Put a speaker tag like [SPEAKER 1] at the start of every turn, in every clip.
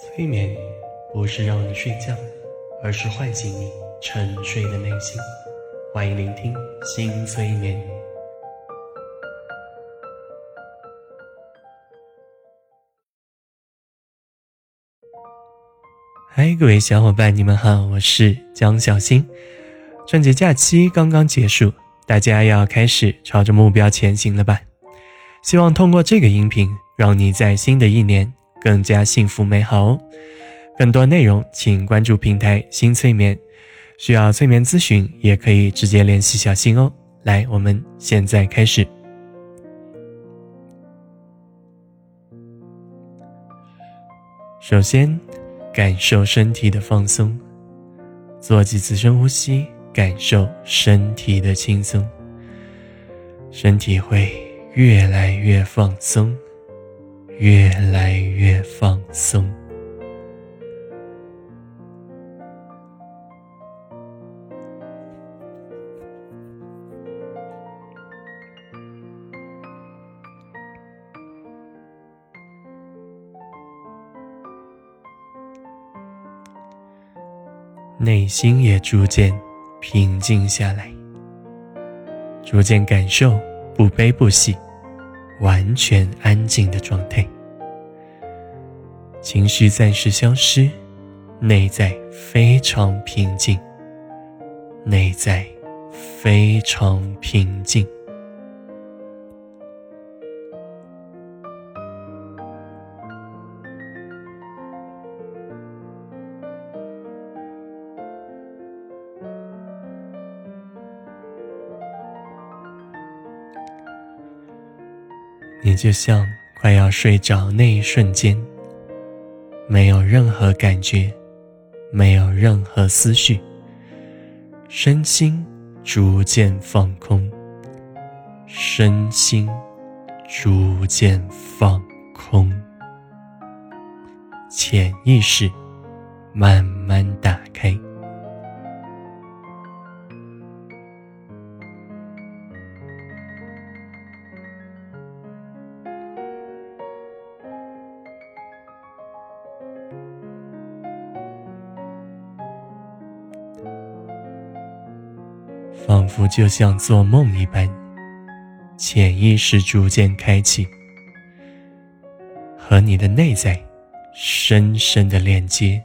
[SPEAKER 1] 催眠不是让你睡觉，而是唤醒你沉睡的内心。欢迎聆听新催眠。嗨，各位小伙伴，你们好，我是江小新。春节假期刚刚结束，大家要开始朝着目标前行了吧？希望通过这个音频，让你在新的一年。更加幸福美好哦！更多内容请关注平台新催眠，需要催眠咨询也可以直接联系小新哦。来，我们现在开始。首先，感受身体的放松，做几次深呼吸，感受身体的轻松，身体会越来越放松。越来越放松，内心也逐渐平静下来，逐渐感受不悲不喜。完全安静的状态，情绪暂时消失，内在非常平静，内在非常平静。就像快要睡着那一瞬间，没有任何感觉，没有任何思绪，身心逐渐放空，身心逐渐放空，潜意识慢慢打开。仿佛就像做梦一般，潜意识逐渐开启，和你的内在深深的链接，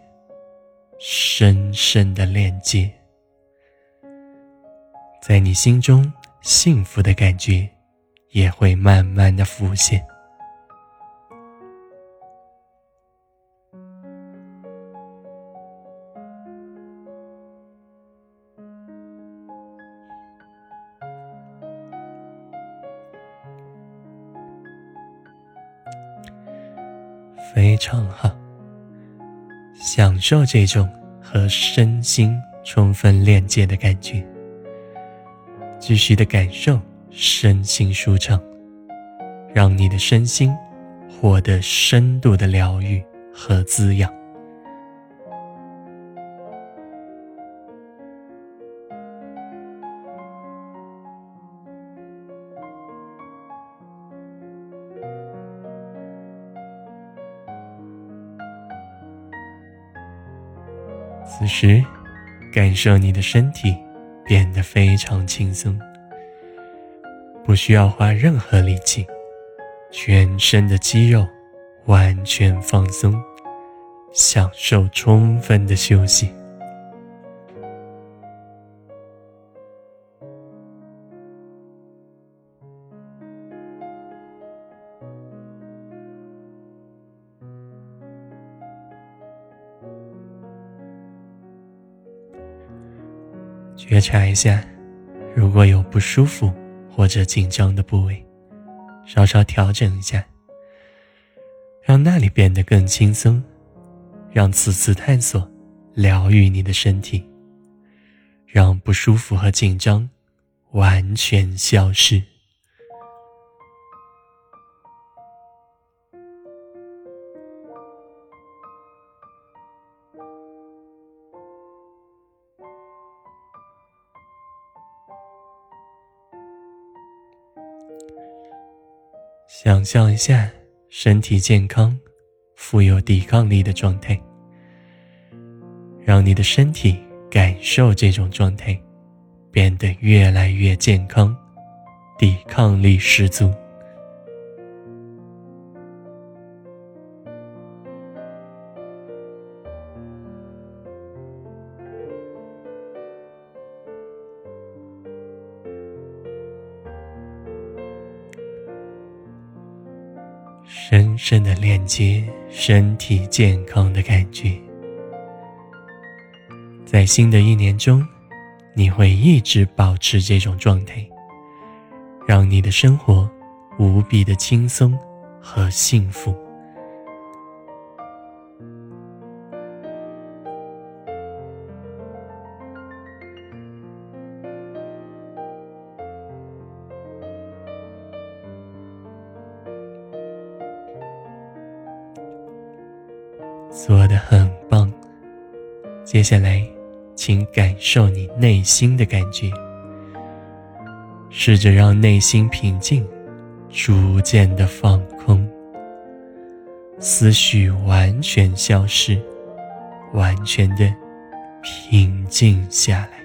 [SPEAKER 1] 深深的链接，在你心中幸福的感觉也会慢慢的浮现。畅哈，享受这种和身心充分链接的感觉。继续的感受身心舒畅，让你的身心获得深度的疗愈和滋养。此时，感受你的身体变得非常轻松，不需要花任何力气，全身的肌肉完全放松，享受充分的休息。觉察一下，如果有不舒服或者紧张的部位，稍稍调整一下，让那里变得更轻松，让此次探索疗愈你的身体，让不舒服和紧张完全消失。想象一下，身体健康、富有抵抗力的状态，让你的身体感受这种状态，变得越来越健康，抵抗力十足。深深的链接身体健康的感觉，在新的一年中，你会一直保持这种状态，让你的生活无比的轻松和幸福。做得很棒，接下来，请感受你内心的感觉，试着让内心平静，逐渐的放空，思绪完全消失，完全的平静下来。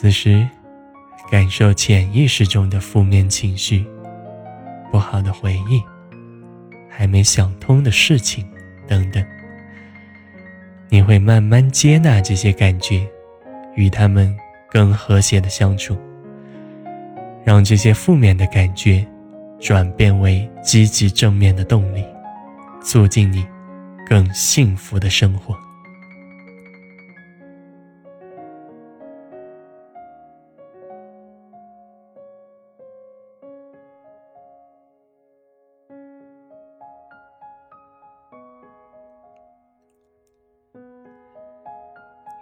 [SPEAKER 1] 此时，感受潜意识中的负面情绪、不好的回忆、还没想通的事情等等。你会慢慢接纳这些感觉，与他们更和谐的相处，让这些负面的感觉转变为积极正面的动力，促进你更幸福的生活。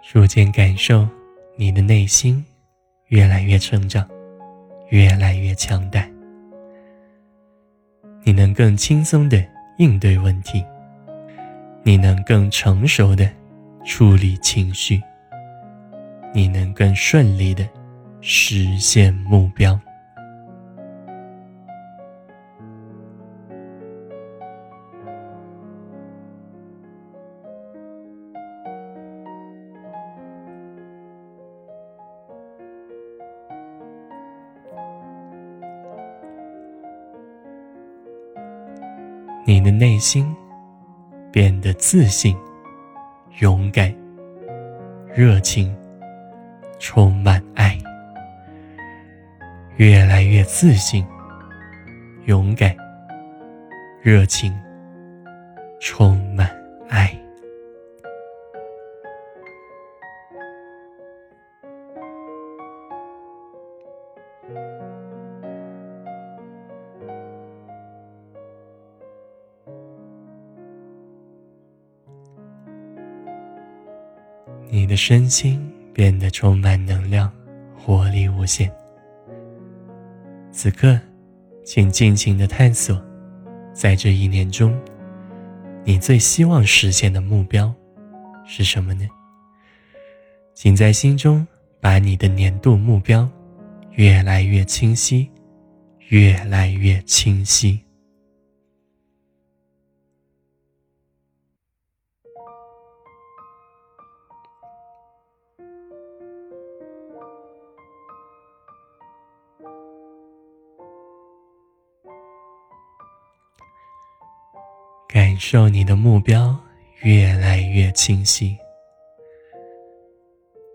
[SPEAKER 1] 逐渐感受你的内心越来越成长，越来越强大。你能更轻松的应对问题，你能更成熟的处理情绪，你能更顺利的实现目标。你的内心变得自信、勇敢、热情，充满爱，越来越自信、勇敢、热情，充你的身心变得充满能量，活力无限。此刻，请尽情的探索，在这一年中，你最希望实现的目标是什么呢？请在心中把你的年度目标越来越清晰，越来越清晰。感受你的目标越来越清晰，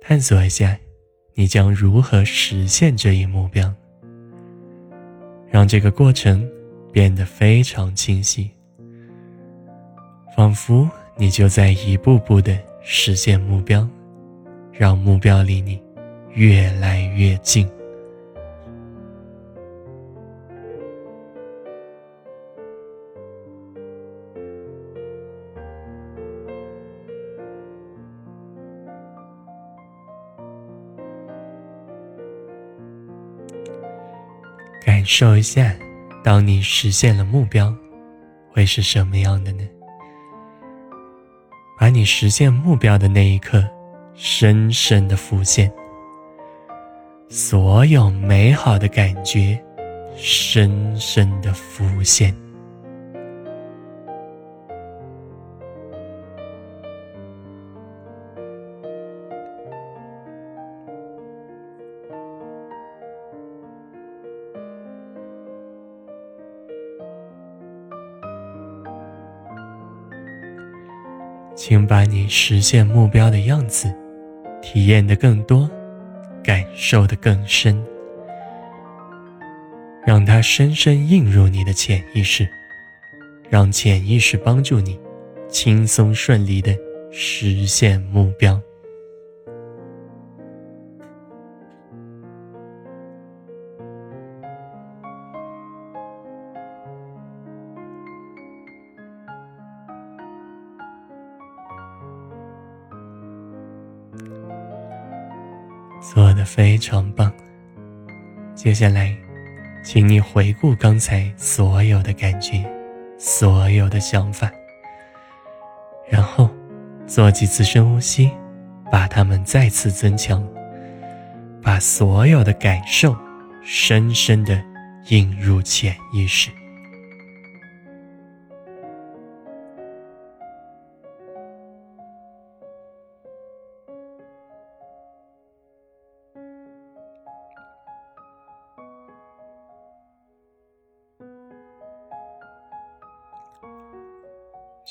[SPEAKER 1] 探索一下，你将如何实现这一目标，让这个过程变得非常清晰，仿佛你就在一步步的实现目标，让目标离你越来越近。感受一下当你实现了目标，会是什么样的呢？把你实现目标的那一刻，深深的浮现，所有美好的感觉，深深的浮现。请把你实现目标的样子体验的更多，感受的更深，让它深深映入你的潜意识，让潜意识帮助你轻松顺利的实现目标。做的非常棒。接下来，请你回顾刚才所有的感觉，所有的想法，然后做几次深呼吸，把它们再次增强，把所有的感受深深的印入潜意识。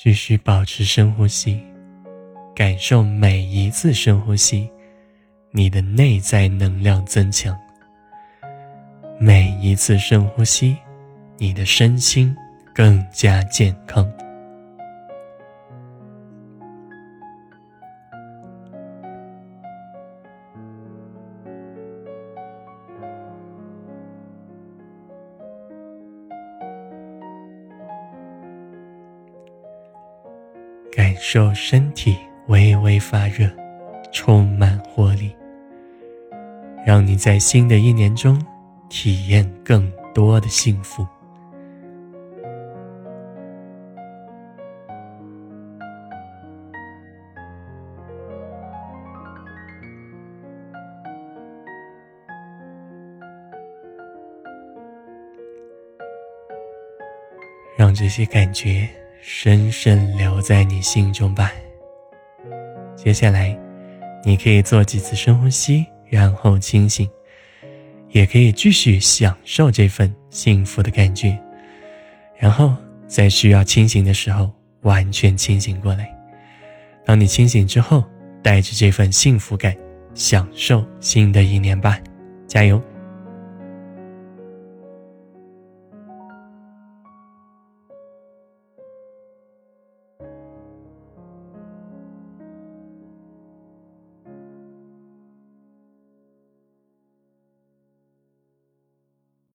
[SPEAKER 1] 继续保持深呼吸，感受每一次深呼吸，你的内在能量增强。每一次深呼吸，你的身心更加健康。感受身体微微发热，充满活力，让你在新的一年中体验更多的幸福。让这些感觉。深深留在你心中吧。接下来，你可以做几次深呼吸，然后清醒，也可以继续享受这份幸福的感觉，然后在需要清醒的时候完全清醒过来。当你清醒之后，带着这份幸福感，享受新的一年吧，加油！